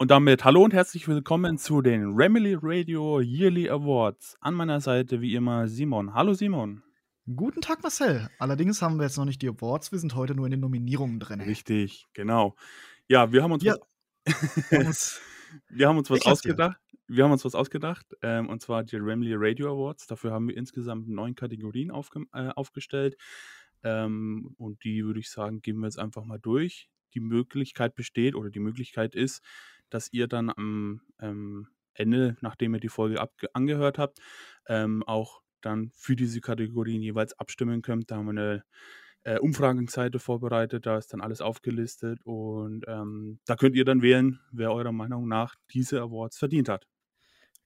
Und damit hallo und herzlich willkommen zu den Remily Radio Yearly Awards. An meiner Seite wie immer Simon. Hallo Simon. Guten Tag, Marcel. Allerdings haben wir jetzt noch nicht die Awards, wir sind heute nur in den Nominierungen drin. Richtig, genau. Ja, wir haben uns Ja. was, Wir haben uns- was ausgedacht. Wir haben uns was ausgedacht, ähm, und zwar die Remily Radio Awards. Dafür haben wir insgesamt neun Kategorien aufge äh, aufgestellt. Ähm, und die würde ich sagen, gehen wir jetzt einfach mal durch. Die Möglichkeit besteht oder die Möglichkeit ist, dass ihr dann am ähm, Ende, nachdem ihr die Folge angehört habt, ähm, auch dann für diese Kategorien jeweils abstimmen könnt. Da haben wir eine äh, Umfragenseite vorbereitet, da ist dann alles aufgelistet und ähm, da könnt ihr dann wählen, wer eurer Meinung nach diese Awards verdient hat.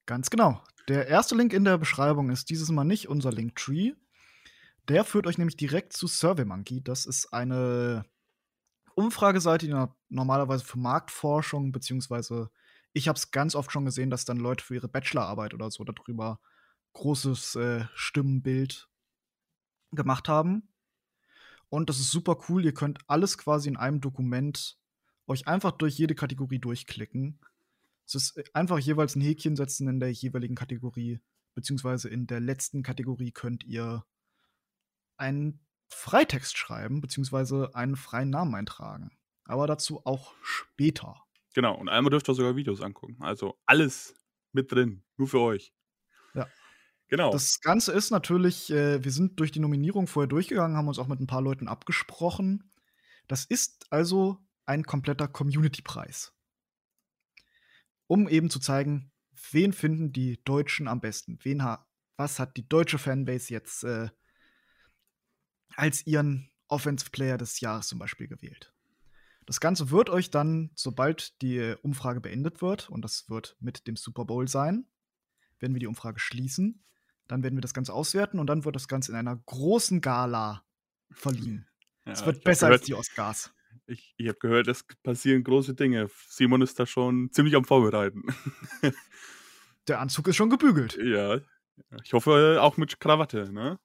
Ganz genau. Der erste Link in der Beschreibung ist dieses Mal nicht unser Linktree. Der führt euch nämlich direkt zu SurveyMonkey. Das ist eine Umfrageseite, die no- normalerweise für Marktforschung, beziehungsweise ich habe es ganz oft schon gesehen, dass dann Leute für ihre Bachelorarbeit oder so darüber großes äh, Stimmenbild gemacht haben. Und das ist super cool. Ihr könnt alles quasi in einem Dokument euch einfach durch jede Kategorie durchklicken. Es ist äh, einfach jeweils ein Häkchen setzen in der jeweiligen Kategorie, beziehungsweise in der letzten Kategorie könnt ihr einen Freitext schreiben, beziehungsweise einen freien Namen eintragen. Aber dazu auch später. Genau, und einmal dürft ihr sogar Videos angucken. Also alles mit drin, nur für euch. Ja. Genau. Das Ganze ist natürlich, äh, wir sind durch die Nominierung vorher durchgegangen, haben uns auch mit ein paar Leuten abgesprochen. Das ist also ein kompletter Community-Preis. Um eben zu zeigen, wen finden die Deutschen am besten? Wen ha was hat die deutsche Fanbase jetzt äh, als ihren Offensive Player des Jahres zum Beispiel gewählt? Das Ganze wird euch dann, sobald die Umfrage beendet wird, und das wird mit dem Super Bowl sein, werden wir die Umfrage schließen. Dann werden wir das Ganze auswerten und dann wird das Ganze in einer großen Gala verliehen. Ja, Es wird besser gehört, als die Oscars. Ich, ich habe gehört, es passieren große Dinge. Simon ist da schon ziemlich am Vorbereiten. Der Anzug ist schon gebügelt. ja. Ich hoffe auch mit Krawatte, ne?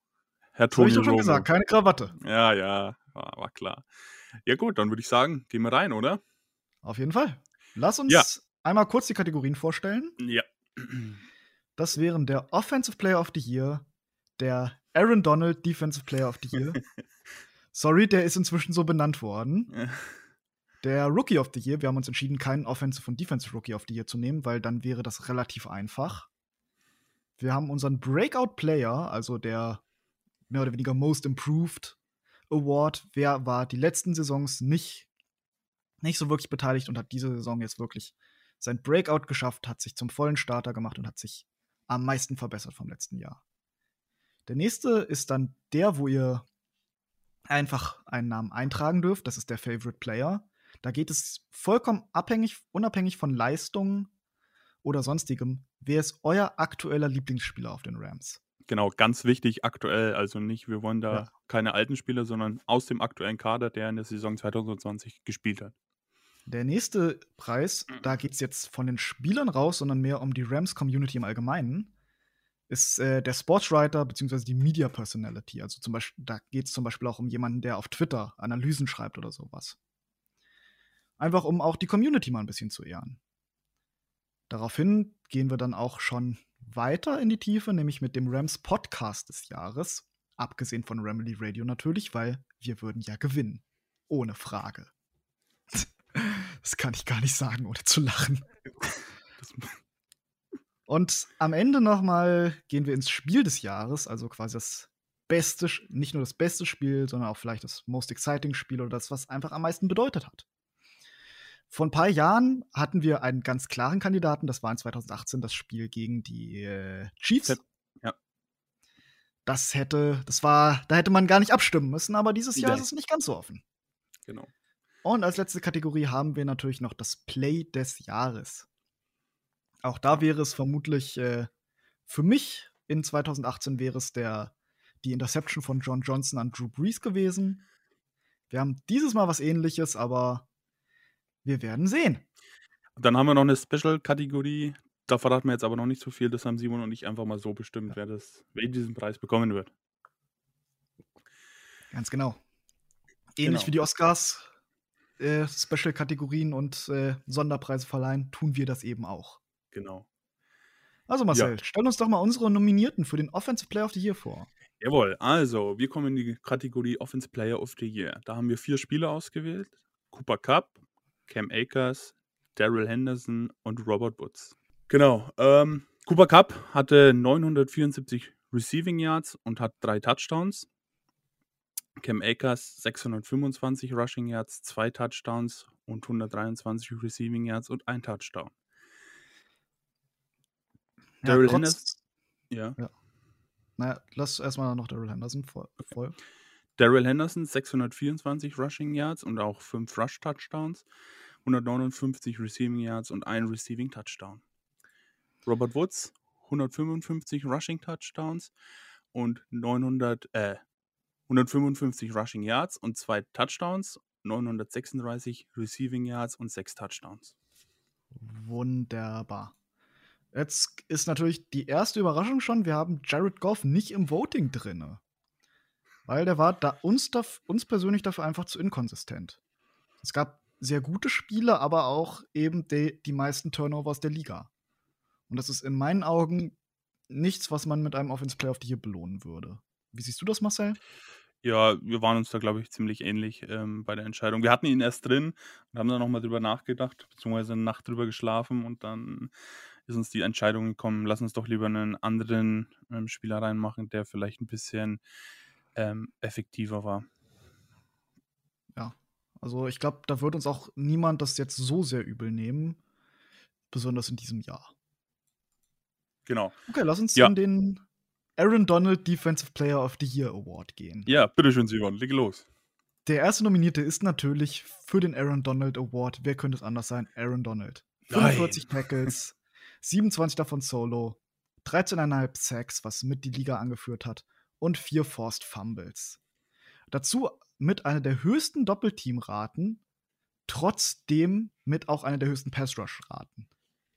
Herr Das habe Toni ich doch schon gesagt, keine Krawatte. Ja, ja, war, war klar. Ja, gut, dann würde ich sagen, gehen wir rein, oder? Auf jeden Fall. Lass uns Ja. einmal kurz die Kategorien vorstellen. Ja. Das wären der Offensive Player of the Year, der Aaron Donald Defensive Player of the Year. Sorry, der ist inzwischen so benannt worden. Der Rookie of the Year, wir haben uns entschieden, keinen Offensive und Defensive Rookie of the Year zu nehmen, weil dann wäre das relativ einfach. Wir haben unseren Breakout Player, also der mehr oder weniger Most Improved Award. Wer war die letzten Saisons nicht, nicht so wirklich beteiligt und hat diese Saison jetzt wirklich sein Breakout geschafft, hat sich zum vollen Starter gemacht und hat sich am meisten verbessert vom letzten Jahr. Der nächste ist dann der, wo ihr einfach einen Namen eintragen dürft. Das ist der Favorite Player. Da geht es vollkommen abhängig, unabhängig von Leistungen oder sonstigem. Wer ist euer aktueller Lieblingsspieler auf den Rams? Genau, ganz wichtig, aktuell. Also nicht, wir wollen da Ja. keine alten Spieler, sondern aus dem aktuellen Kader, der in der Saison 2020 gespielt hat. Der nächste Preis, da geht es jetzt von den Spielern raus, sondern mehr um die Rams-Community im Allgemeinen, ist äh, der Sportswriter bzw. die Media Personality. Also zum Beispiel, da geht es zum Beispiel auch um jemanden, der auf Twitter Analysen schreibt oder sowas. Einfach um auch die Community mal ein bisschen zu ehren. Daraufhin gehen wir dann auch schon weiter in die Tiefe, nämlich mit dem Rams Podcast des Jahres. Abgesehen von Remedy Radio natürlich, weil wir würden ja gewinnen. Ohne Frage. Das kann ich gar nicht sagen, ohne zu lachen. Und am Ende nochmal gehen wir ins Spiel des Jahres, also quasi das beste, nicht nur das beste Spiel, sondern auch vielleicht das most exciting Spiel oder das, was einfach am meisten bedeutet hat. Vor ein paar Jahren hatten wir einen ganz klaren Kandidaten, das war in 2018 das Spiel gegen die äh, Chiefs. Ja. Das hätte, das war, da hätte man gar nicht abstimmen müssen, aber dieses Jahr Nee. ist es nicht ganz so offen. genau. Und als letzte Kategorie haben wir natürlich noch das Play des Jahres. Auch da wäre es vermutlich äh, für mich in 2018 wäre es der die Interception von John Johnson an Drew Brees gewesen. Wir haben dieses Mal was ähnliches, aber wir werden sehen. Dann haben wir noch eine Special-Kategorie. Da verraten wir jetzt aber noch nicht so viel. Das haben Simon und ich einfach mal so bestimmt, wer, das, wer diesen Preis bekommen wird. Ganz genau. Ähnlich Genau. wie die Oscars äh, Special-Kategorien und äh, Sonderpreise verleihen, tun wir das eben auch. Genau. Also Marcel, ja. stell uns doch mal unsere Nominierten für den Offensive Player of the Year vor. Jawohl, also wir kommen in die Kategorie Offensive Player of the Year. Da haben wir vier Spieler ausgewählt. Cooper Cup, Cam Akers, Daryl Henderson und Robert Woods. Genau. Ähm, Cooper Cup hatte 974 Receiving Yards und hat drei Touchdowns. Cam Akers 625 Rushing Yards, zwei Touchdowns und 123 Receiving Yards und ein Touchdown. Ja, Daryl Henderson. Ja. ja. Naja, lass erstmal noch Daryl Henderson voll. voll. Daryl Henderson 624 Rushing Yards und auch 5 Rush Touchdowns, 159 Receiving Yards und ein Receiving Touchdown. Robert Woods 155 Rushing Touchdowns und 900, äh, 155 Rushing Yards und zwei Touchdowns, 936 Receiving Yards und sechs Touchdowns. Wunderbar. Jetzt ist natürlich die erste Überraschung schon, wir haben Jared Goff nicht im Voting drin. Weil der war da uns, da, uns persönlich dafür einfach zu inkonsistent. Es gab sehr gute Spiele, aber auch eben die, die meisten Turnovers der Liga. Und das ist in meinen Augen nichts, was man mit einem Offense Player of the Year belohnen würde. Wie siehst du das, Marcel? Ja, wir waren uns da, glaube ich, ziemlich ähnlich ähm, bei der Entscheidung. Wir hatten ihn erst drin und haben dann nochmal drüber nachgedacht, beziehungsweise eine Nacht drüber geschlafen und dann ist uns die Entscheidung gekommen, lass uns doch lieber einen anderen ähm, Spieler reinmachen, der vielleicht ein bisschen ähm, effektiver war. Also ich glaube, da wird uns auch niemand das jetzt so sehr übel nehmen, besonders in diesem Jahr. Genau. Okay, lass uns ja. in den Aaron Donald Defensive Player of the Year Award gehen. Ja, bitteschön, Simon, leg los. Der erste Nominierte ist natürlich für den Aaron Donald Award. Wer könnte es anders sein? Aaron Donald. 45 Nein. Tackles, 27 davon Solo, 13,5 Sacks, was mit die Liga angeführt hat, und 4 Forced Fumbles. Dazu mit einer der höchsten Doppelteamraten, trotzdem mit auch einer der höchsten Pass-Rush-Raten.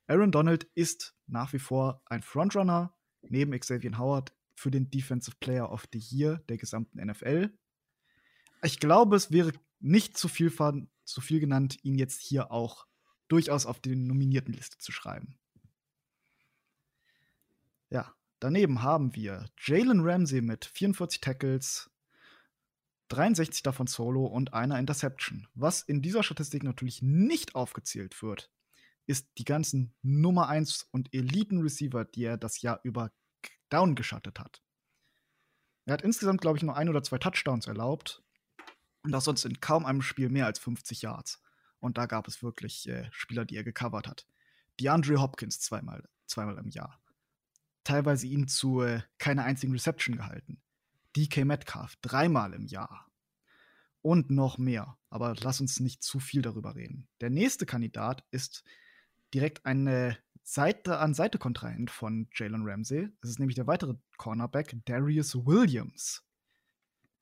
Aaron Donald ist nach wie vor ein Frontrunner neben Xavier Howard für den Defensive Player of the Year der gesamten NFL. Ich glaube, es wäre nicht zu viel, zu viel genannt, ihn jetzt hier auch durchaus auf die nominierten Liste zu schreiben. Ja, daneben haben wir Jalen Ramsey mit 44 Tackles, 63 davon Solo und einer Interception. Was in dieser Statistik natürlich nicht aufgezählt wird, ist die ganzen Nummer 1 und Eliten-Receiver, die er das Jahr über down geschattet hat. Er hat insgesamt, glaube ich, nur ein oder zwei Touchdowns erlaubt. Und das sonst in kaum einem Spiel mehr als 50 Yards. Und da gab es wirklich äh, Spieler, die er gecovert hat. DeAndre Hopkins zweimal, zweimal im Jahr. Teilweise ihn zu äh, keiner einzigen Reception gehalten. DK Metcalf dreimal im Jahr. Und noch mehr. Aber lass uns nicht zu viel darüber reden. Der nächste Kandidat ist direkt eine Seite an Seite Kontrahent von Jalen Ramsey. Es ist nämlich der weitere Cornerback, Darius Williams.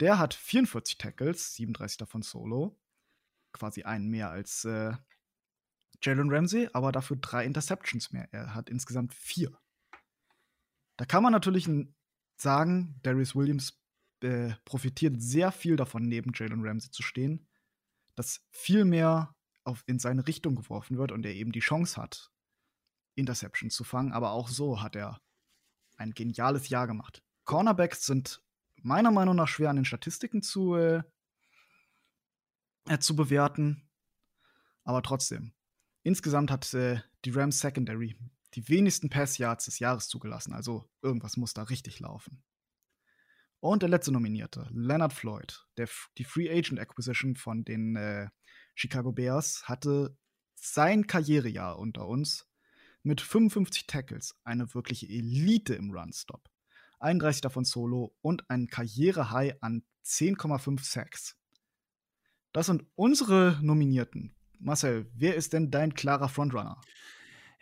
Der hat 44 Tackles, 37 davon Solo. Quasi einen mehr als äh, Jalen Ramsey, aber dafür drei Interceptions mehr. Er hat insgesamt vier. Da kann man natürlich sagen, Darius Williams äh, profitiert sehr viel davon, neben Jalen Ramsey zu stehen, dass viel mehr auf, in seine Richtung geworfen wird und er eben die Chance hat, Interception zu fangen. Aber auch so hat er ein geniales Jahr gemacht. Cornerbacks sind meiner Meinung nach schwer an den Statistiken zu, äh, äh, zu bewerten. Aber trotzdem. Insgesamt hat äh, die Rams Secondary die wenigsten Pass-Yards des Jahres zugelassen. Also irgendwas muss da richtig laufen. Und der letzte Nominierte, Leonard Floyd, der, die Free Agent Acquisition von den äh, Chicago Bears hatte sein Karrierejahr unter uns mit 55 Tackles, eine wirkliche Elite im Run-Stop. 31 davon Solo und ein Karriere-High an 10,5 Sacks. Das sind unsere Nominierten. Marcel, wer ist denn dein klarer Frontrunner?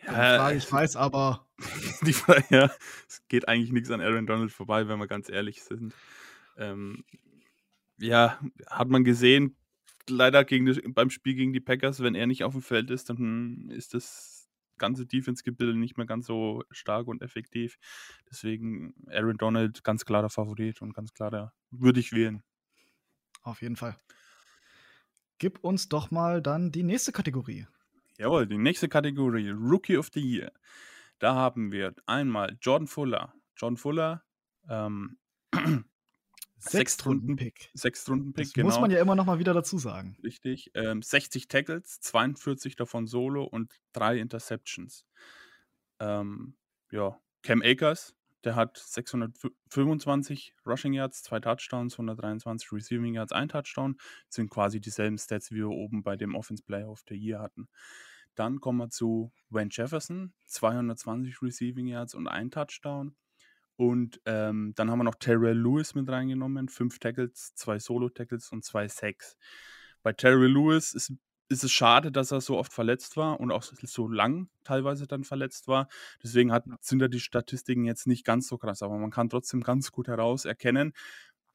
Ja, Frage, ich weiß, aber. Die Frage, ja, es geht eigentlich nichts an Aaron Donald vorbei, wenn wir ganz ehrlich sind. Ähm, ja, hat man gesehen, leider gegen beim Spiel gegen die Packers, wenn er nicht auf dem Feld ist, dann ist das ganze Defense-Gebilde nicht mehr ganz so stark und effektiv. Deswegen Aaron Donald ganz klarer Favorit und ganz klarer würde ich wählen. Auf jeden Fall. gib uns doch mal dann die nächste Kategorie. Jawohl, die nächste Kategorie, Rookie of the Year. Da haben wir einmal Jordan Fuller. Jordan Fuller, ähm, Sechstrunden-Pick. Sechstrunden-Pick, Das genau. muss man ja immer noch mal wieder dazu sagen. Richtig. Ähm, 60 Tackles, 42 davon Solo und drei Interceptions. Ähm, ja, Cam Akers, der hat 625 Rushing Yards, zwei Touchdowns, 123 Receiving Yards, ein Touchdown. Sind quasi dieselben Stats, wie wir oben bei dem Offense Player of the Year hatten. Dann kommen wir zu Wayne Jefferson, 220 Receiving Yards und ein Touchdown. Und ähm, dann haben wir noch Terrell Lewis mit reingenommen, fünf Tackles, zwei Solo-Tackles und zwei Sacks. Bei Terrell Lewis ist, ist es schade, dass er so oft verletzt war und auch so lang teilweise dann verletzt war. Deswegen hat, sind da die Statistiken jetzt nicht ganz so krass, aber man kann trotzdem ganz gut herauserkennen,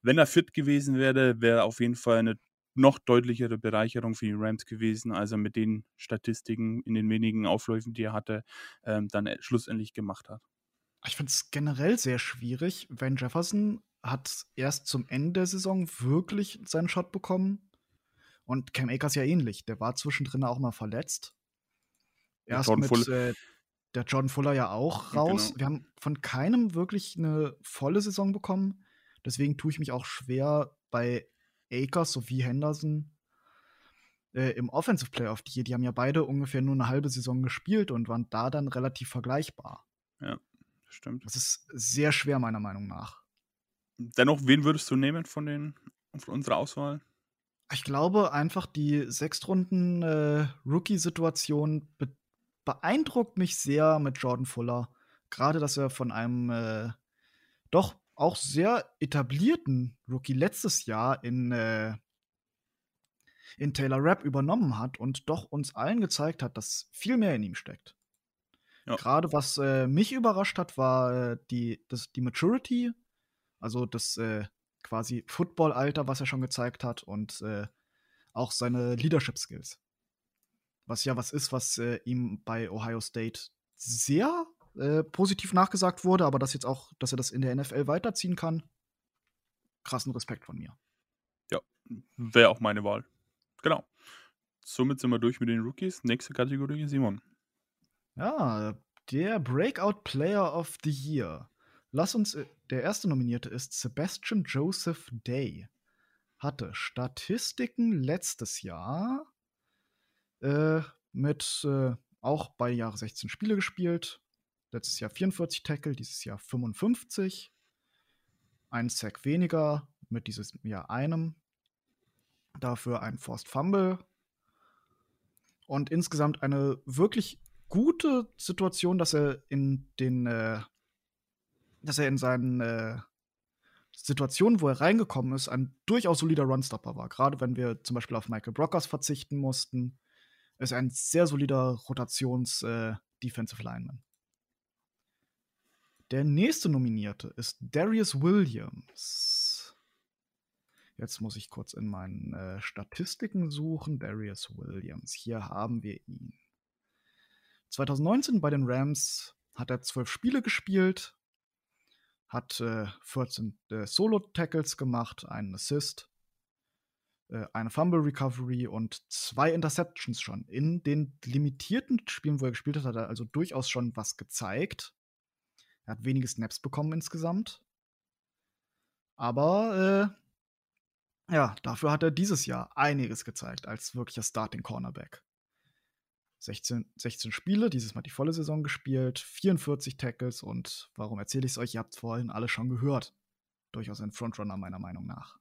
wenn er fit gewesen wäre, wäre auf jeden Fall eine noch deutlichere Bereicherung für die Rams gewesen, als er mit den Statistiken in den wenigen Aufläufen, die er hatte, ähm, dann äh, schlussendlich gemacht hat. Ich finde es generell sehr schwierig. Van Jefferson hat erst zum Ende der Saison wirklich seinen Shot bekommen. Und Cam Akers ja ähnlich. Der war zwischendrin auch mal verletzt. Der Erst Jordan mit Fuller- äh, der Jordan Fuller ja auch Ja, raus. genau. Wir haben von keinem wirklich eine volle Saison bekommen. Deswegen tue ich mich auch schwer bei Akers sowie Henderson äh, im Offensive the Year. Die haben ja beide ungefähr nur eine halbe Saison gespielt und waren da dann relativ vergleichbar. Stimmt. Das ist sehr schwer, meiner Meinung nach. Dennoch, wen würdest du nehmen von, den, von unserer Auswahl? Ich glaube einfach, die Sechstrunden-Rookie-Situation be beeindruckt mich sehr mit Jordan Fuller. Gerade, dass er von einem äh, doch auch sehr etablierten Rookie letztes Jahr in, äh, in Taylor Rapp übernommen hat und doch uns allen gezeigt hat, dass viel mehr in ihm steckt. Ja. Gerade was äh, mich überrascht hat, war äh, die, das, die Maturity, also das äh, quasi Football-Alter, was er schon gezeigt hat und äh, auch seine Leadership-Skills. Was ja was ist, was äh, ihm bei Ohio State sehr äh, positiv nachgesagt wurde, aber dass jetzt auch, dass er das in der NFL weiterziehen kann, krassen Respekt von mir. Wäre auch meine Wahl. Genau. Somit sind wir durch mit den Rookies. Nächste Kategorie, Simon. Ja, der Breakout Player of the Year. Lass uns, äh, der erste Nominierte ist Sebastian Joseph Day. Hatte Statistiken letztes Jahr äh, mit äh, auch bei Jahre 16 Spiele gespielt. Letztes Jahr 44 Tackle, dieses Jahr 55. Ein Sack weniger, mit dieses Jahr einem. Dafür ein Forced Fumble. Und insgesamt eine wirklich gute Situation, dass er in den, äh, dass er in seinen äh, Situationen, wo er reingekommen ist, ein durchaus solider Runstopper war. Gerade wenn wir zum Beispiel auf Michael Brockers verzichten mussten, ist er ein sehr solider Rotations-Defensive Lineman. Der nächste Nominierte ist Darius Williams. Jetzt muss ich kurz in meinen äh, Statistiken suchen. Darius Williams. Hier haben wir ihn. 2019 bei den Rams hat er zwölf Spiele gespielt, hat äh, 14 äh, Solo-Tackles gemacht, einen Assist, äh, eine Fumble Recovery und zwei Interceptions schon. In den limitierten Spielen, wo er gespielt hat, hat er also durchaus schon was gezeigt. Er hat wenige Snaps bekommen insgesamt. Aber äh, ja, dafür hat er dieses Jahr einiges gezeigt als wirklicher Starting Cornerback. 16, 16 Spiele, dieses Mal die volle Saison gespielt, 44 Tackles und warum erzähle ich es euch? Ihr habt es vorhin alle schon gehört. Durchaus ein Frontrunner meiner Meinung nach.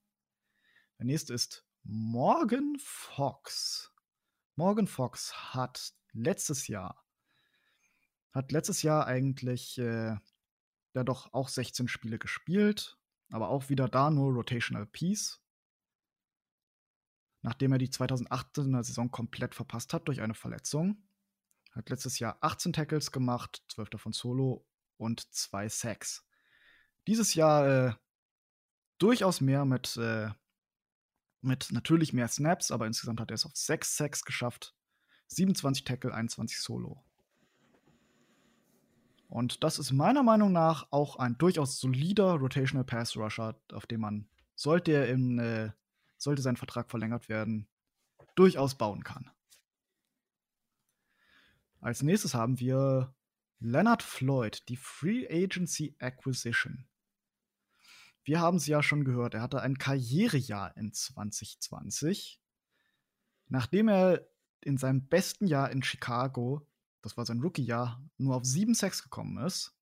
Der nächste ist Morgan Fox. Morgan Fox hat letztes Jahr, hat letztes Jahr eigentlich äh, ja doch auch 16 Spiele gespielt, aber auch wieder da nur Rotational Piece nachdem er die 2018er Saison komplett verpasst hat durch eine Verletzung. Hat letztes Jahr 18 Tackles gemacht, 12 davon Solo und 2 Sacks. Dieses Jahr äh, durchaus mehr mit, äh, mit natürlich mehr Snaps, aber insgesamt hat er es auf 6 Sacks geschafft. 27 Tackle, 21 Solo. Und das ist meiner Meinung nach auch ein durchaus solider Rotational Pass Rusher, auf dem man, sollte er in, äh, sollte sein Vertrag verlängert werden, durchaus bauen kann. Als nächstes haben wir Leonard Floyd, die Free Agency Acquisition. Wir haben es ja schon gehört, er hatte ein Karrierejahr in 2020. Nachdem er in seinem besten Jahr in Chicago, das war sein Rookie-Jahr, nur auf 7 Sacks gekommen ist,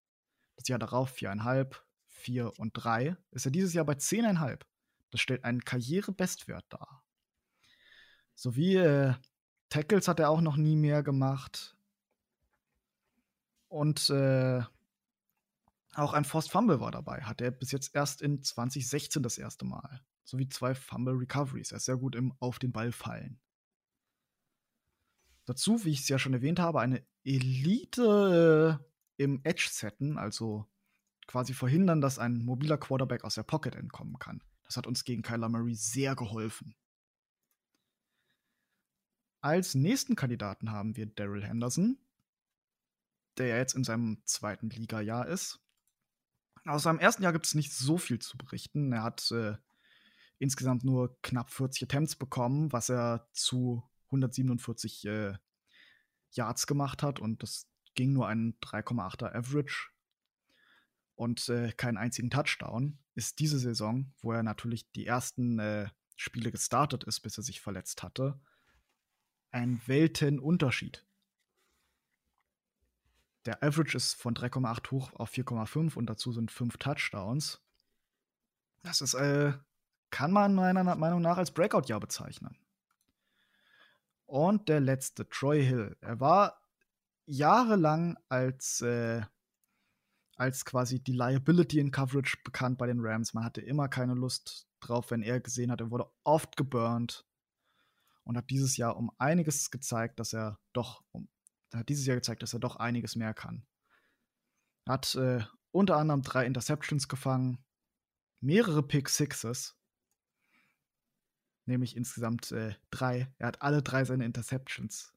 das Jahr darauf 4,5, 4 und 3, ist er dieses Jahr bei 10,5. Das stellt einen Karrierebestwert dar. Sowie äh, Tackles hat er auch noch nie mehr gemacht. Und äh, auch ein Forced Fumble war dabei. Hat er bis jetzt erst in 2016 das erste Mal. Sowie zwei Fumble Recoveries. Er ist sehr gut im Auf den Ball fallen. Dazu, wie ich es ja schon erwähnt habe, eine Elite äh, im Edge-Setten, also quasi verhindern, dass ein mobiler Quarterback aus der Pocket entkommen kann. Das hat uns gegen Kyler Murray sehr geholfen. Als nächsten Kandidaten haben wir Daryl Henderson, der ja jetzt in seinem zweiten Liga-Jahr ist. Aus seinem ersten Jahr gibt es nicht so viel zu berichten. Er hat äh, insgesamt nur knapp 40 Attempts bekommen, was er zu 147 äh, Yards gemacht hat und das ging nur ein 3,8er Average und äh, keinen einzigen Touchdown. Ist diese Saison, wo er natürlich die ersten äh, Spiele gestartet ist, bis er sich verletzt hatte, ein Weltenunterschied. Der Average ist von 3,8 hoch auf 4,5 und dazu sind 5 Touchdowns. Das ist, äh, kann man meiner Meinung nach als Breakout-Jahr bezeichnen. Und der letzte, Troy Hill. Er war jahrelang als, äh, als quasi die Liability in Coverage bekannt bei den Rams. Man hatte immer keine Lust drauf, wenn er gesehen hat. Er wurde oft geburnt und hat dieses Jahr um einiges gezeigt, dass er doch, um, hat dieses Jahr gezeigt, dass er doch einiges mehr kann. Hat äh, unter anderem drei Interceptions gefangen, mehrere Pick Sixes, nämlich insgesamt äh, drei. Er hat alle drei seine Interceptions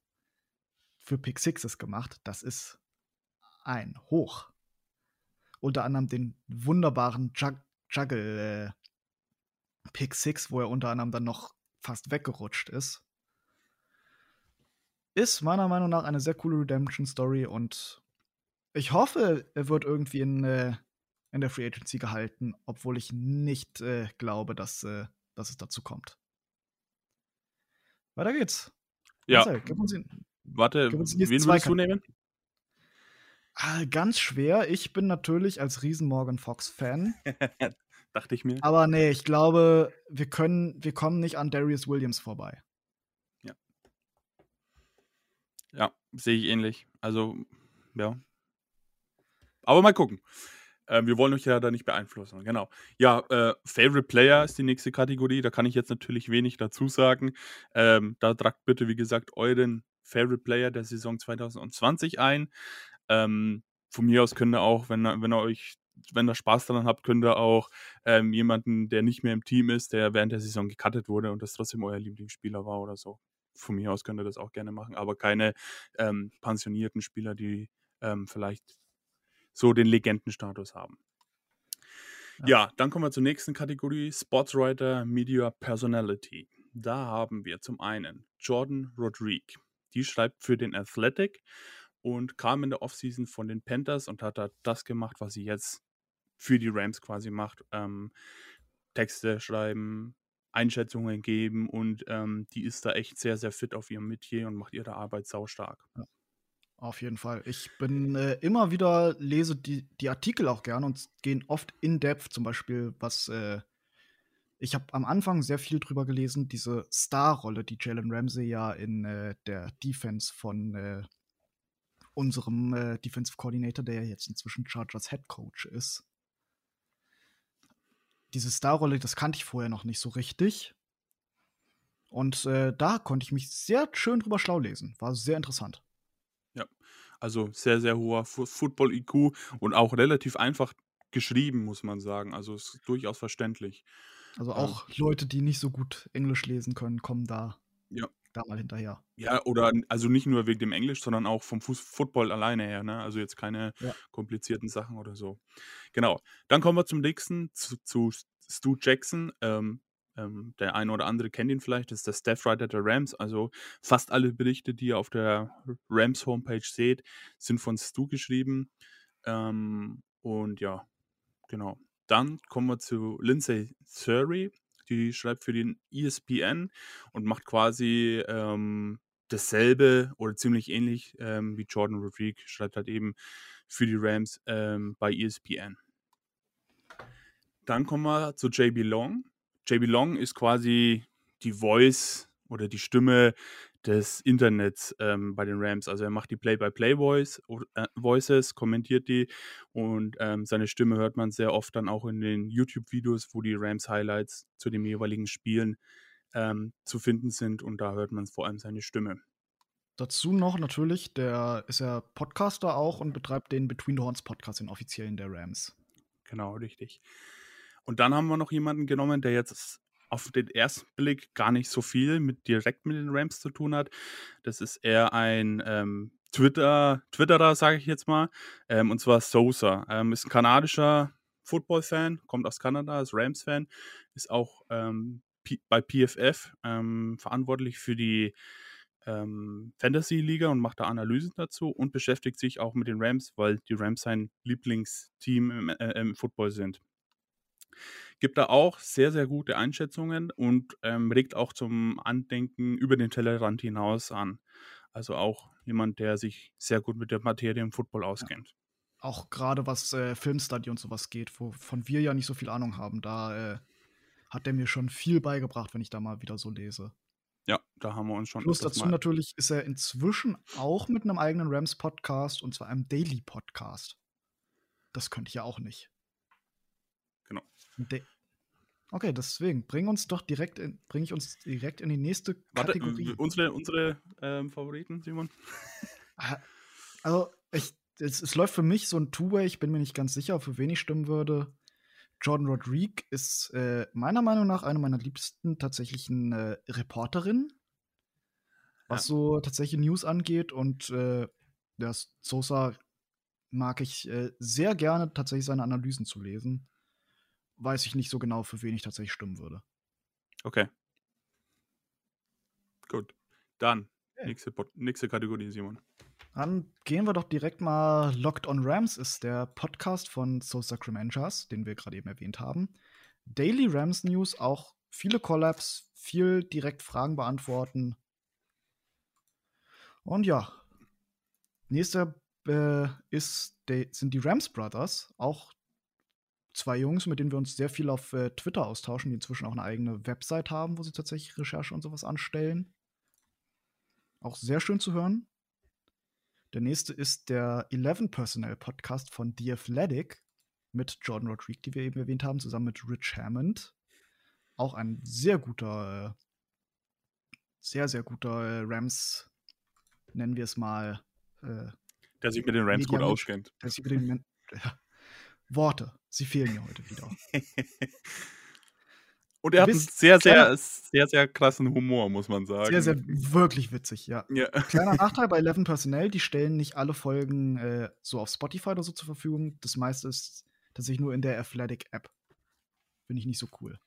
für Pick Sixes gemacht. Das ist ein Hoch. Unter anderem den wunderbaren Jug Juggle äh, Pick Six, wo er unter anderem dann noch fast weggerutscht ist. Ist meiner Meinung nach eine sehr coole Redemption-Story und ich hoffe, er wird irgendwie in, äh, in der Free Agency gehalten, obwohl ich nicht äh, glaube, dass, äh, dass es dazu kommt. Weiter geht's. Ja. Marcel, gib uns ihn, Warte, gib uns wen würdest du nehmen? Ah, ganz schwer. Ich bin natürlich als riesen Morgan Fox-Fan. Dachte ich mir. Aber nee, ich glaube, wir können, wir kommen nicht an Darius Williams vorbei. Ja. Ja, sehe ich ähnlich. Also, ja. Aber mal gucken. Äh, wir wollen euch ja da nicht beeinflussen. Genau. Ja, äh, Favorite Player ist die nächste Kategorie. Da kann ich jetzt natürlich wenig dazu sagen. Ähm, da tragt bitte, wie gesagt, euren Favorite Player der Saison 2020 ein. Ähm, von mir aus könnt ihr auch, wenn, wenn ihr euch wenn ihr Spaß daran habt, könnt ihr auch ähm, jemanden, der nicht mehr im Team ist, der während der Saison gecuttet wurde und das trotzdem euer Lieblingsspieler war oder so. Von mir aus könnt ihr das auch gerne machen, aber keine ähm, pensionierten Spieler, die ähm, vielleicht so den Legendenstatus haben. Ja. ja, dann kommen wir zur nächsten Kategorie: Sportswriter Media Personality. Da haben wir zum einen Jordan Rodrigue. Die schreibt für den Athletic und kam in der Offseason von den Panthers und hat da das gemacht, was sie jetzt für die Rams quasi macht. Ähm, Texte schreiben, Einschätzungen geben und ähm, die ist da echt sehr, sehr fit auf ihrem Metier und macht ihre Arbeit saustark. Ja. Auf jeden Fall. Ich bin äh, immer wieder, lese die, die Artikel auch gern und gehen oft in depth, zum Beispiel, was äh, ich habe am Anfang sehr viel drüber gelesen, diese Star-Rolle, die Jalen Ramsey ja in äh, der Defense von äh, unserem äh, Defensive Coordinator, der ja jetzt inzwischen Chargers Head Coach ist. Diese Star-Rolle, das kannte ich vorher noch nicht so richtig. Und äh, da konnte ich mich sehr schön drüber schlau lesen. War sehr interessant. Also sehr, sehr hoher Football-IQ und auch relativ einfach geschrieben, muss man sagen. Also ist durchaus verständlich. Also ähm. auch ähm, Leute, die nicht so gut Englisch lesen können, kommen da, ja. Da mal hinterher. Ja, oder also nicht nur wegen dem Englisch, sondern auch vom Fuß Football alleine her. Ne? Also jetzt keine ja. komplizierten Sachen oder so. Genau. Dann kommen wir zum nächsten, zu, zu Stu Jackson. Ähm, ähm, der eine oder andere kennt ihn vielleicht, das ist der Staff Writer der Rams. Also fast alle Berichte, die ihr auf der Rams Homepage seht, sind von Stu geschrieben. Ähm, und ja, genau. Dann kommen wir zu Lindsay Surrey. Die schreibt für den ESPN und macht quasi ähm, dasselbe oder ziemlich ähnlich ähm, wie Jordan Rodriguez. Schreibt halt eben für die Rams ähm, bei ESPN. Dann kommen wir zu JB Long. JB Long ist quasi die Voice oder die Stimme des Internets ähm, bei den Rams. Also er macht die Play-by-Play-Voice, äh, Voices, kommentiert die und ähm, seine Stimme hört man sehr oft dann auch in den YouTube-Videos, wo die Rams-Highlights zu den jeweiligen Spielen ähm, zu finden sind und da hört man vor allem seine Stimme. Dazu noch natürlich, der ist ja Podcaster auch und betreibt den Between the Horns Podcast, den offiziellen der Rams. Genau, richtig. Und dann haben wir noch jemanden genommen, der jetzt auf den ersten Blick gar nicht so viel mit direkt mit den Rams zu tun hat. Das ist eher ein ähm, Twitter, Twitterer, sage ich jetzt mal, ähm, und zwar Sosa. Ähm, ist ein kanadischer Football-Fan, kommt aus Kanada, ist Rams-Fan, ist auch ähm, bei PFF ähm, verantwortlich für die ähm, Fantasy-Liga und macht da Analysen dazu und beschäftigt sich auch mit den Rams, weil die Rams sein Lieblingsteam im, äh, im Football sind gibt da auch sehr, sehr gute Einschätzungen und ähm, regt auch zum Andenken über den Tellerrand hinaus an. Also auch jemand, der sich sehr gut mit der Materie im Football auskennt. Ja. Auch gerade was äh, Filmstudy und sowas geht, wovon wir ja nicht so viel Ahnung haben, da äh, hat er mir schon viel beigebracht, wenn ich da mal wieder so lese. Ja, da haben wir uns schon. Plus dazu mal. natürlich ist er inzwischen auch mit einem eigenen Rams-Podcast und zwar einem Daily-Podcast. Das könnte ich ja auch nicht. Genau. De okay, deswegen bring uns doch direkt in, bring ich uns direkt in die nächste Warte, Kategorie. Unsere, unsere ähm, Favoriten, Simon? Ah, also, ich, es, es, läuft für mich so ein Two-Way, ich bin mir nicht ganz sicher, für wen ich stimmen würde. Jordan Rodriguez ist äh, meiner Meinung nach eine meiner liebsten tatsächlichen äh, Reporterinnen, was ja. so tatsächlich News angeht. Und äh, der Sosa mag ich äh, sehr gerne, tatsächlich seine Analysen zu lesen weiß ich nicht so genau, für wen ich tatsächlich stimmen würde. Okay. Gut. Dann, okay. nächste, nächste Kategorie, Simon. Dann gehen wir doch direkt mal. Locked on Rams ist der Podcast von So Sacramentas, den wir gerade eben erwähnt haben. Daily Rams News, auch viele Collabs, viel direkt Fragen beantworten. Und ja, nächster äh, ist, sind die Rams Brothers, auch zwei Jungs, mit denen wir uns sehr viel auf äh, Twitter austauschen, die inzwischen auch eine eigene Website haben, wo sie tatsächlich Recherche und sowas anstellen. Auch sehr schön zu hören. Der nächste ist der 11 Personnel Podcast von The Athletic mit Jordan Rodriguez, die wir eben erwähnt haben, zusammen mit Rich Hammond. Auch ein sehr guter, äh, sehr, sehr guter äh, Rams, nennen wir es mal. Äh, der sich mit den Rams gut auskennt. Der sich mit den, ja, Worte. Sie fehlen mir heute wieder. Und er hat einen sehr, sehr, sehr, sehr krassen Humor, muss man sagen. Sehr, sehr, wirklich witzig, ja. ja. Kleiner Nachteil bei Eleven Personnel, die stellen nicht alle Folgen äh, so auf Spotify oder so zur Verfügung. Das meiste ist tatsächlich nur in der Athletic App. Finde ich nicht so cool.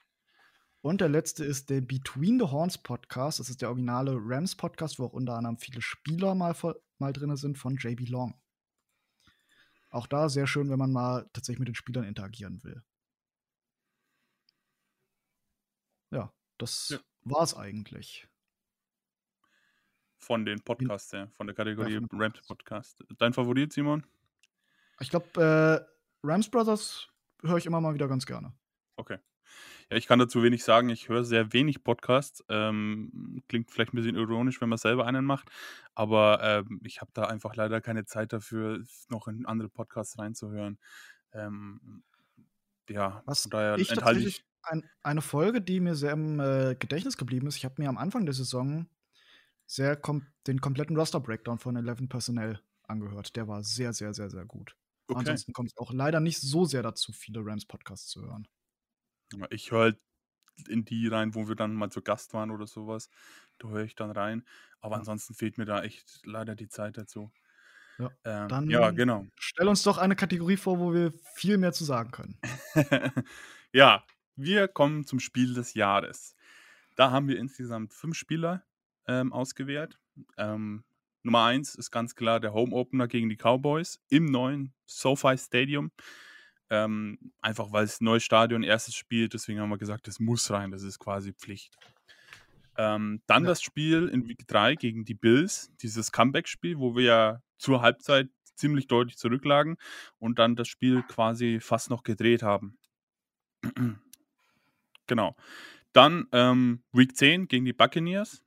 Und der letzte ist der Between the Horns Podcast. Das ist der originale Rams Podcast, wo auch unter anderem viele Spieler mal, mal drin sind von JB Long. Auch da sehr schön, wenn man mal tatsächlich mit den Spielern interagieren will. Ja, das ja. war's eigentlich. Von den Podcasts, ja, von der Kategorie ja, Rams Podcast. Dein Favorit, Simon? Ich glaube, äh, Rams Brothers höre ich immer mal wieder ganz gerne. Okay. Ja, ich kann dazu wenig sagen. Ich höre sehr wenig Podcasts. Ähm, klingt vielleicht ein bisschen ironisch, wenn man selber einen macht. Aber ähm, ich habe da einfach leider keine Zeit dafür, noch in andere Podcasts reinzuhören. Ähm, ja, Was von daher ich enthalte ich. Ein, eine Folge, die mir sehr im äh, Gedächtnis geblieben ist. Ich habe mir am Anfang der Saison sehr kom den kompletten Roster-Breakdown von 11 Personnel angehört. Der war sehr, sehr, sehr, sehr gut. Okay. Ansonsten kommt es auch leider nicht so sehr dazu, viele Rams-Podcasts zu hören. Ich höre halt in die rein, wo wir dann mal zu Gast waren oder sowas. Da höre ich dann rein. Aber ansonsten fehlt mir da echt leider die Zeit dazu. Ja, ähm, dann ja, genau. Stell uns doch eine Kategorie vor, wo wir viel mehr zu sagen können. ja, wir kommen zum Spiel des Jahres. Da haben wir insgesamt fünf Spieler ähm, ausgewählt. Ähm, Nummer eins ist ganz klar der Home Opener gegen die Cowboys im neuen SoFi Stadium. Ähm, einfach weil es neues Stadion, erstes Spiel, deswegen haben wir gesagt, das muss rein, das ist quasi Pflicht. Ähm, dann ja. das Spiel in Week 3 gegen die Bills, dieses Comeback-Spiel, wo wir ja zur Halbzeit ziemlich deutlich zurücklagen und dann das Spiel quasi fast noch gedreht haben. genau. Dann ähm, Week 10 gegen die Buccaneers,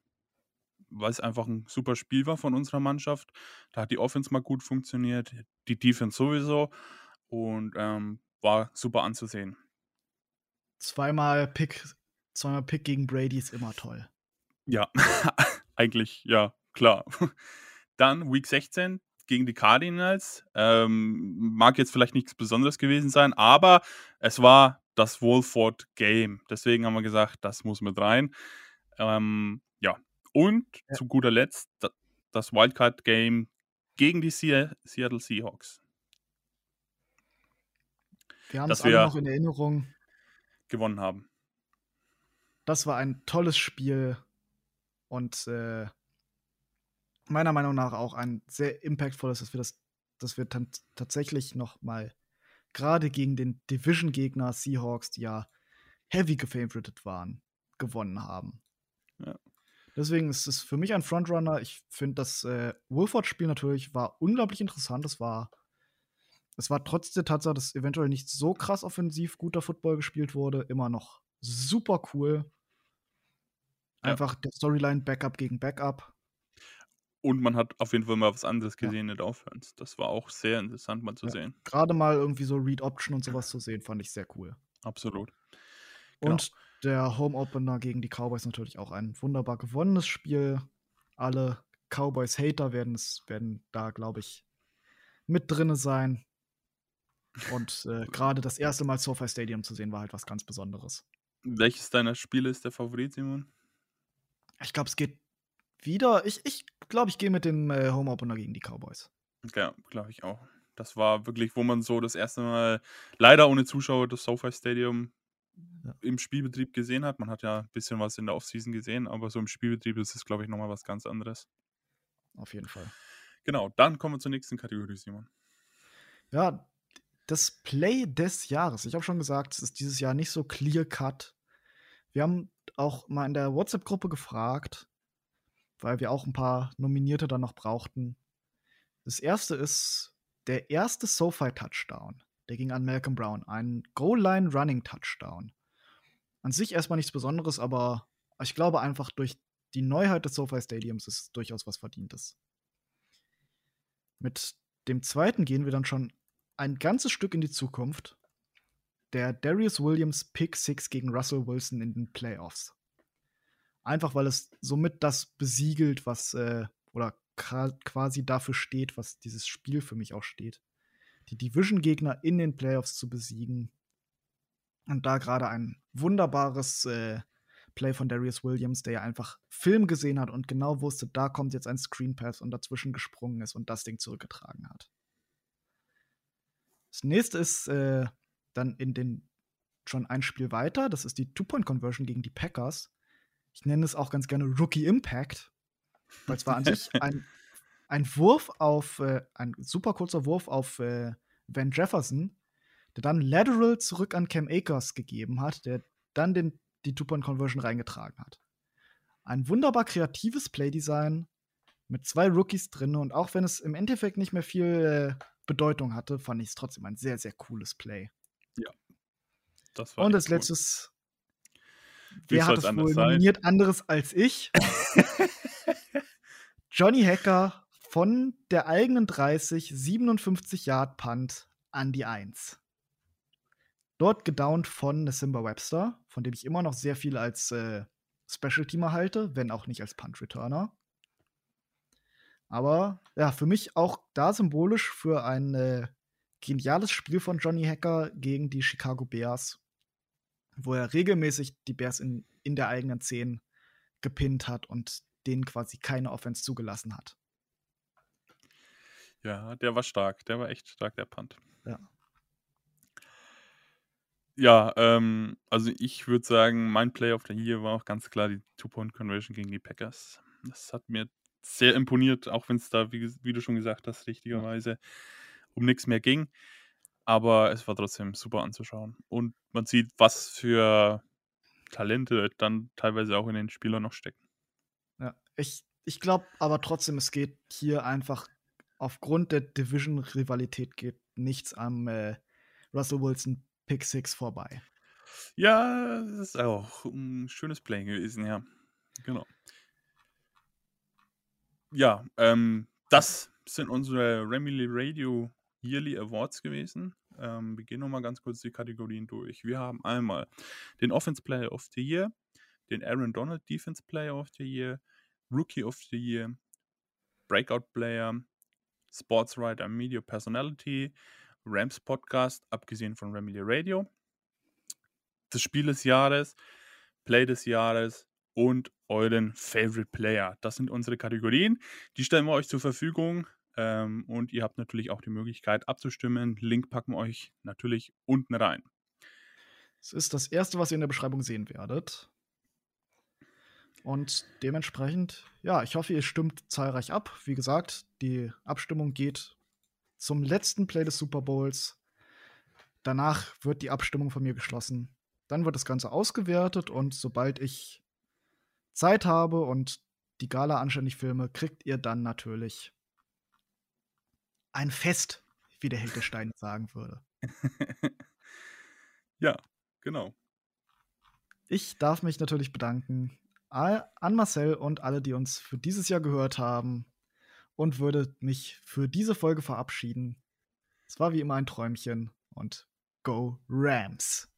weil es einfach ein super Spiel war von unserer Mannschaft. Da hat die Offense mal gut funktioniert, die Defense sowieso und ähm, war super anzusehen. Zweimal Pick, zweimal Pick gegen Brady ist immer toll. Ja, eigentlich, ja, klar. Dann Week 16 gegen die Cardinals. Ähm, mag jetzt vielleicht nichts Besonderes gewesen sein, aber es war das Wolford Game. Deswegen haben wir gesagt, das muss mit rein. Ähm, ja. Und ja. zu guter Letzt das Wildcard Game gegen die Seattle Seahawks. Wir haben es alle noch in Erinnerung. Gewonnen haben. Das war ein tolles Spiel und äh, meiner Meinung nach auch ein sehr impactvolles, dass wir das, dass wir dann tatsächlich noch mal gerade gegen den Division-Gegner Seahawks, die ja heavy gefavorited waren, gewonnen haben. Ja. Deswegen ist es für mich ein Frontrunner. Ich finde, das äh, Wolford-Spiel natürlich war unglaublich interessant. Es war, es war trotz der Tatsache, dass eventuell nicht so krass offensiv guter Football gespielt wurde, immer noch super cool. Einfach ja. der Storyline Backup gegen Backup. Und man hat auf jeden Fall mal was anderes gesehen ja. in der Offense. Das war auch sehr interessant mal zu ja. sehen. Gerade mal irgendwie so Read Option und sowas zu sehen, fand ich sehr cool. Absolut. Genau. Und der Home Opener gegen die Cowboys natürlich auch ein wunderbar gewonnenes Spiel. Alle Cowboys-Hater werden, werden da, glaube ich, mit drinne sein. Und äh, gerade das erste Mal SoFi Stadium zu sehen, war halt was ganz Besonderes. Welches deiner Spiele ist der Favorit, Simon? Ich glaube, es geht wieder. Ich, ich glaube, ich gehe mit dem äh, Home Opener gegen die Cowboys. Ja, glaube ich auch. Das war wirklich, wo man so das erste Mal leider ohne Zuschauer das SoFi Stadium ja. im Spielbetrieb gesehen hat. Man hat ja ein bisschen was in der Offseason gesehen, aber so im Spielbetrieb ist es, glaube ich, nochmal was ganz anderes. Auf jeden Fall. Genau, dann kommen wir zur nächsten Kategorie, Simon. Ja, das Play des Jahres. Ich habe schon gesagt, es ist dieses Jahr nicht so clear cut. Wir haben auch mal in der WhatsApp-Gruppe gefragt, weil wir auch ein paar Nominierte dann noch brauchten. Das erste ist der erste SoFi-Touchdown. Der ging an Malcolm Brown. Ein Goal-Line-Running-Touchdown. An sich erstmal nichts Besonderes, aber ich glaube einfach durch die Neuheit des SoFi Stadiums ist es durchaus was Verdientes. Mit dem zweiten gehen wir dann schon ein ganzes Stück in die Zukunft. Der Darius Williams Pick 6 gegen Russell Wilson in den Playoffs. Einfach weil es somit das besiegelt, was äh, oder quasi dafür steht, was dieses Spiel für mich auch steht. Die Division-Gegner in den Playoffs zu besiegen. Und da gerade ein wunderbares äh, Play von Darius Williams, der ja einfach Film gesehen hat und genau wusste, da kommt jetzt ein Screen Pass und dazwischen gesprungen ist und das Ding zurückgetragen hat. Das nächste ist äh, dann in den schon ein Spiel weiter. Das ist die Two-Point-Conversion gegen die Packers. Ich nenne es auch ganz gerne Rookie Impact, weil es war an sich ein, ein Wurf auf, äh, ein super kurzer Wurf auf äh, Van Jefferson, der dann lateral zurück an Cam Akers gegeben hat, der dann den, die Two-Point-Conversion reingetragen hat. Ein wunderbar kreatives Playdesign mit zwei Rookies drin und auch wenn es im Endeffekt nicht mehr viel äh, Bedeutung hatte, fand ich es trotzdem ein sehr, sehr cooles Play. Ja. Das war und als letztes Wer hat es wohl nominiert sein? anderes als ich? Johnny Hacker von der eigenen 30, 57 Yard Punt an die 1. Dort gedownt von Simba Webster, von dem ich immer noch sehr viel als äh, Special Teamer halte, wenn auch nicht als Punt Returner. Aber ja, für mich auch da symbolisch für ein äh, geniales Spiel von Johnny Hacker gegen die Chicago Bears wo er regelmäßig die Bears in, in der eigenen 10 gepinnt hat und denen quasi keine Offense zugelassen hat. Ja, der war stark. Der war echt stark, der Punt. Ja. Ja, ähm, also ich würde sagen, mein Play of the Year war auch ganz klar die Two-Point-Conversion gegen die Packers. Das hat mir sehr imponiert, auch wenn es da, wie, wie, du schon gesagt hast, richtigerweise um nichts mehr ging. Aber es war trotzdem super anzuschauen. Und man sieht, was für Talente dann teilweise auch in den Spielern noch stecken. Ja, ich, ich glaube aber trotzdem, es geht hier einfach aufgrund der Division-Rivalität geht nichts am äh, Russell Wilson Pick 6 vorbei. Ja, das ist auch ein schönes Play gewesen, ja. Genau. Ja, ähm, das sind unsere Remily Radio Yearly Awards gewesen. Ähm, wir gehen nochmal ganz kurz die Kategorien durch. Wir haben einmal den Offense Player of the Year, den Aaron Donald Defense Player of the Year, Rookie of the Year, Breakout Player, Sports Writer Media Personality, Rams Podcast, abgesehen von Remedy Radio, das Spiel des Jahres, Play des Jahres und euren Favorite Player. Das sind unsere Kategorien. Die stellen wir euch zur Verfügung. Ähm, und ihr habt natürlich auch die Möglichkeit abzustimmen. Link packen wir euch natürlich unten rein. Es ist das erste, was ihr in der Beschreibung sehen werdet. Und dementsprechend, ja, ich hoffe, ihr stimmt zahlreich ab. Wie gesagt, die Abstimmung geht zum letzten Play des Super Bowls. Danach wird die Abstimmung von mir geschlossen. Dann wird das Ganze ausgewertet und sobald ich Zeit habe und die Gala anständig filme, kriegt ihr dann natürlich ein Fest, wie der Hilke sagen würde. ja, genau. Ich darf mich natürlich bedanken an Marcel und alle, die uns für dieses Jahr gehört haben und würde mich für diese Folge verabschieden. Es war wie immer ein Träumchen und Go Rams!